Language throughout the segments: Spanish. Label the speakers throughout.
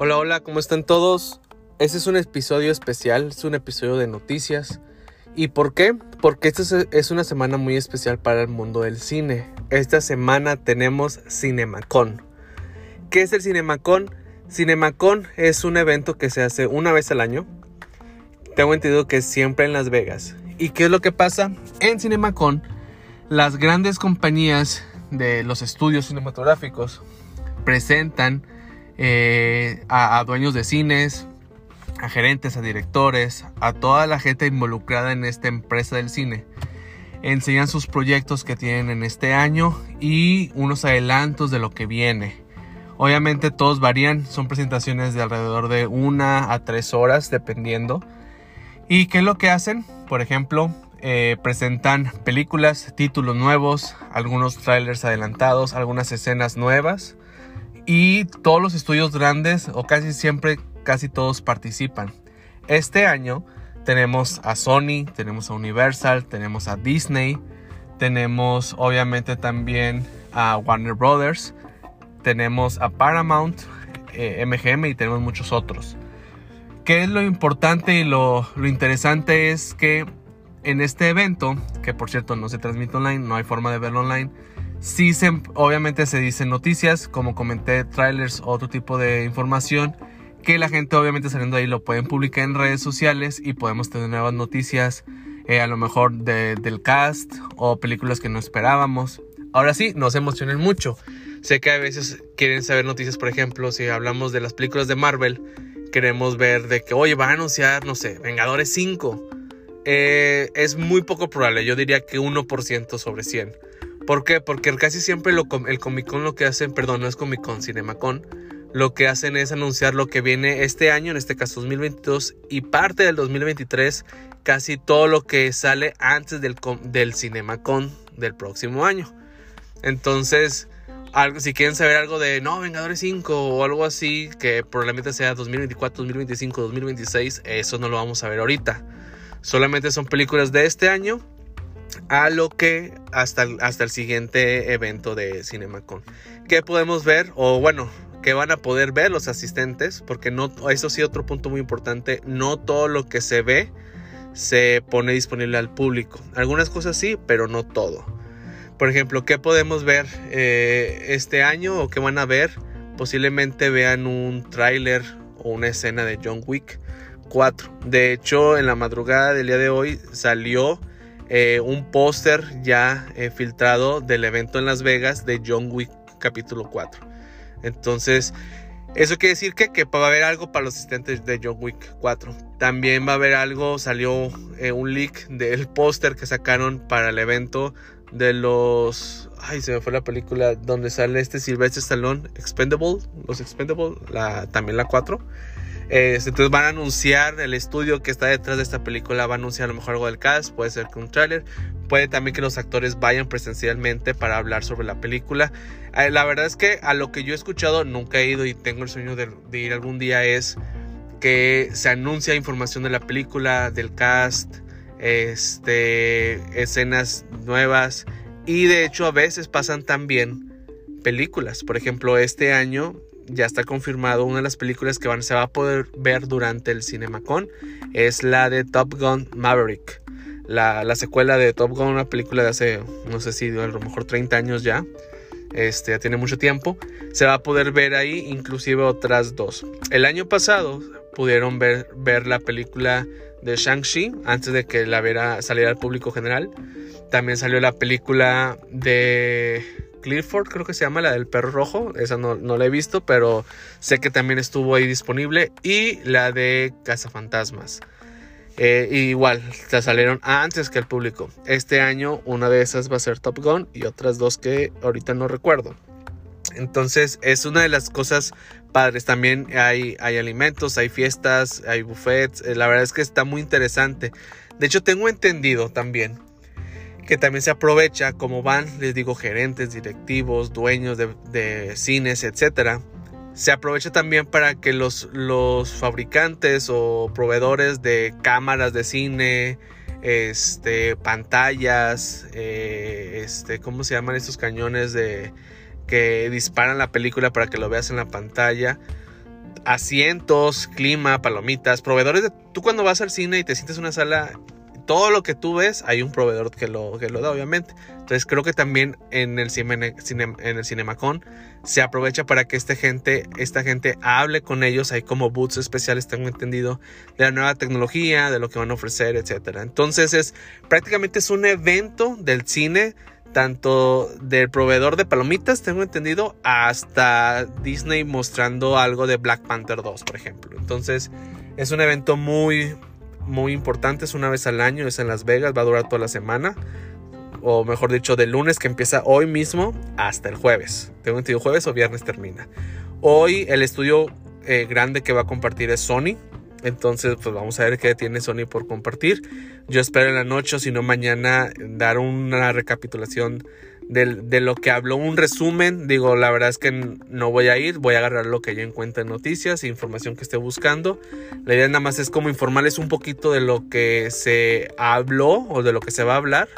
Speaker 1: Hola, hola, ¿cómo están todos? Este es un episodio especial, es un episodio de noticias. ¿Y por qué? Porque esta es una semana muy especial para el mundo del cine. Esta semana tenemos Cinemacon. ¿Qué es el Cinemacon? Cinemacon es un evento que se hace una vez al año. Tengo entendido que es siempre en Las Vegas. ¿Y qué es lo que pasa? En Cinemacon, las grandes compañías de los estudios cinematográficos presentan eh, a, dueños de cines, a gerentes, a directores, a toda la gente involucrada en esta empresa del cine. Enseñan sus proyectos que tienen en este año y unos adelantos de lo que viene. Obviamente todos varían, son presentaciones de alrededor de una a tres horas dependiendo. ¿Y qué es lo que hacen? Por ejemplo, eh, presentan películas, títulos nuevos, algunos trailers adelantados, algunas escenas nuevas y todos los estudios grandes o casi siempre casi todos participan. Este año tenemos a Sony, tenemos a Universal, tenemos a Disney, tenemos obviamente también a Warner Brothers, tenemos a Paramount, MGM eh, y tenemos muchos otros. ¿Qué es lo importante y lo, lo interesante es que en este evento, que por cierto no se transmite online, no hay forma de verlo online, Sí, obviamente se dicen noticias, como comenté, trailers, otro tipo de información que la gente obviamente saliendo ahí lo pueden publicar en redes sociales y podemos tener nuevas noticias, eh, a lo mejor del cast o películas que no esperábamos. Ahora sí, no se emocionen mucho. Sé que a veces quieren saber noticias, por ejemplo, si hablamos de las películas de Marvel, queremos ver de que, oye, van a anunciar, no sé, Vengadores 5. Eh, es muy poco probable, yo diría que 1% sobre 100. ¿Por qué? Porque casi siempre el Comic Con lo que hacen, perdón, no es Comic Con, Cinemacon, lo que hacen es anunciar lo que viene este año, en este caso 2022, y parte del 2023, casi todo lo que sale antes del, del Cinemacon del próximo año. Entonces, algo, si quieren saber algo de, no, Vengadores 5 o algo así, que probablemente sea 2024, 2025, 2026, eso no lo vamos a ver ahorita. Solamente son películas de este año a lo que hasta hasta el siguiente evento de CinemaCon. ¿Qué podemos ver? O bueno, que van a poder ver los asistentes, porque no, eso sí, otro punto muy importante, no todo lo que se ve se pone disponible al público. Algunas cosas sí, pero no todo. Por ejemplo, ¿qué podemos ver eh, este año o qué van a ver? Posiblemente vean un tráiler o una escena de John Wick 4. De hecho, en la madrugada del día de hoy salió eh, un póster ya eh, filtrado del evento en Las Vegas de John Wick capítulo 4. Entonces, eso quiere decir que, que va a haber algo para los asistentes de John Wick 4. También va a haber algo, salió eh, un leak del póster que sacaron para el evento de los... Ay, se me fue la película donde sale este Sylvester Stallone, Expendable, los Expendable, la, también la 4. Este, entonces van a anunciar el estudio que está detrás de esta película, va a anunciar a lo mejor algo del cast, puede ser que un tráiler, puede también que los actores vayan presencialmente para hablar sobre la película. Eh, la verdad es que a lo que yo he escuchado, nunca he ido y tengo el sueño de, ir algún día, es que se anuncia información de la película, del cast, este, escenas nuevas y de hecho a veces pasan también películas. Por ejemplo, este año ya está confirmado una de las películas que van, se va a poder ver durante el CinemaCon es la de Top Gun Maverick. La, secuela de Top Gun, una película de hace, no sé si a lo mejor 30 años ya. Este, ya tiene mucho tiempo. Se va a poder ver ahí inclusive otras dos. El año pasado pudieron ver, ver la película de Shang-Chi antes de que la viera, saliera al público general. También salió la película de Clifford, creo que se llama, la del perro rojo. Esa no, la he visto, pero sé que también estuvo ahí disponible. Y la de Cazafantasmas. Eh, igual, se salieron antes que el público. Este año una de esas va a ser Top Gun y otras dos que ahorita no recuerdo. Entonces es una de las cosas padres. También hay, hay alimentos, hay fiestas, hay buffets. Eh, la verdad es que está muy interesante. De hecho tengo entendido también que también se aprovecha, como van, les digo, gerentes, directivos, dueños de, cines, etcétera. Se aprovecha también para que los, los fabricantes o proveedores de cámaras de cine, este, pantallas, eh, este, ¿cómo se llaman estos cañones de que disparan la película para que lo veas en la pantalla? asientos, clima, palomitas, proveedores de... Tú cuando vas al cine y te sientes en una sala todo lo que tú ves, hay un proveedor que lo, que lo da, obviamente. Entonces creo que también en el, cine, en el Cinemacon se aprovecha para que esta gente, esta gente hable con ellos. Hay como booths especiales, tengo entendido, de la nueva tecnología, de lo que van a ofrecer, etc. Entonces es prácticamente es un evento del cine tanto del proveedor de palomitas, tengo entendido, hasta Disney mostrando algo de Black Panther 2, por ejemplo. Entonces, es un evento muy, muy importante, es una vez al año, es en Las Vegas, va a durar toda la semana, o mejor dicho, del lunes que empieza hoy mismo hasta el jueves. Tengo entendido jueves o viernes termina. Hoy el estudio eh, grande que va a compartir es Sony. Entonces, pues vamos a ver qué tiene Sony por compartir. Yo espero en la noche o si no mañana dar una recapitulación de, lo que habló, un resumen. Digo, la verdad es que no voy a ir, voy a agarrar lo que yo encuentre en noticias, información que esté buscando. La idea nada más es como informarles un poquito de lo que se habló o de lo que se va a hablar.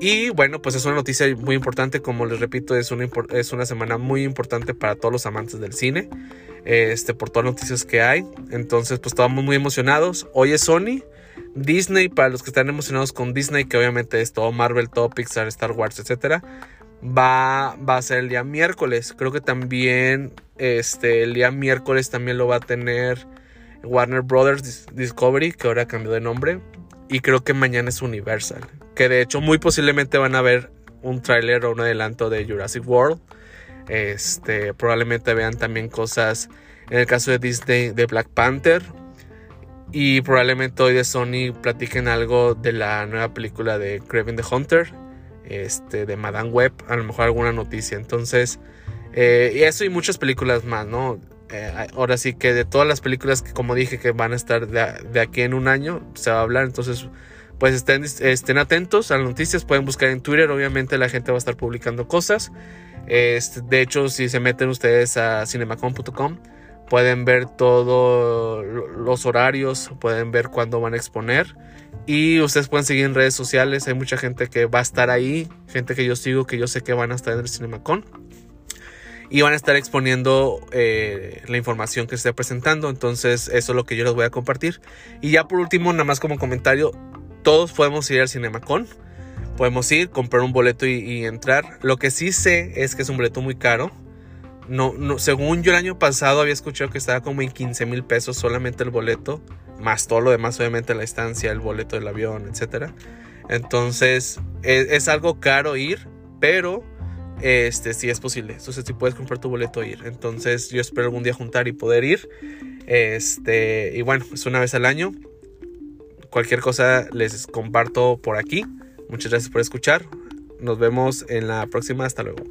Speaker 1: Y bueno, pues es una noticia muy importante, como les repito, es una, es una semana muy importante para todos los amantes del cine, este, por todas las noticias que hay. Entonces, pues estamos muy emocionados. Hoy es Sony. Disney, para los que están emocionados con Disney, que obviamente es todo Marvel, todo Pixar, Star Wars, etc. Va, va a ser el día miércoles. Creo que también este, el día miércoles también lo va a tener Warner Brothers Discovery, que ahora cambió de nombre. Y creo que mañana es Universal. Que de hecho muy posiblemente van a ver un tráiler o un adelanto de Jurassic World. Este, probablemente vean también cosas, en el caso de Disney, de Black Panther y probablemente hoy de Sony platiquen algo de la nueva película de Craven the Hunter, este, de Madame Web, a lo mejor alguna noticia. Entonces, eh, y eso y muchas películas más, ¿no? Eh, ahora sí que de todas las películas que, como dije, que van a estar de, aquí en un año, se va a hablar. Entonces, pues estén, estén atentos a las noticias. Pueden buscar en Twitter, obviamente la gente va a estar publicando cosas. Este, de hecho, si se meten ustedes a cinemacom.com pueden ver todos los horarios, pueden ver cuándo van a exponer y ustedes pueden seguir en redes sociales, hay mucha gente que va a estar ahí, gente que yo sigo que yo sé que van a estar en el Cinemacon y van a estar exponiendo eh, la información que se está presentando, entonces eso es lo que yo les voy a compartir y ya por último, nada más como comentario, todos podemos ir al Cinemacon. Podemos ir, comprar un boleto y entrar. Lo que sí sé es que es un boleto muy caro no, no, según yo el año pasado había escuchado que estaba como en 15 mil pesos solamente el boleto, más todo lo demás, obviamente la estancia, el boleto del avión, etc. Entonces es, es, algo caro ir, pero este sí es posible. Entonces si puedes comprar tu boleto ir. Entonces yo espero algún día juntar y poder ir. Este, y bueno, es una vez al año. Cualquier cosa les comparto por aquí. Muchas gracias por escuchar. Nos vemos en la próxima. Hasta luego.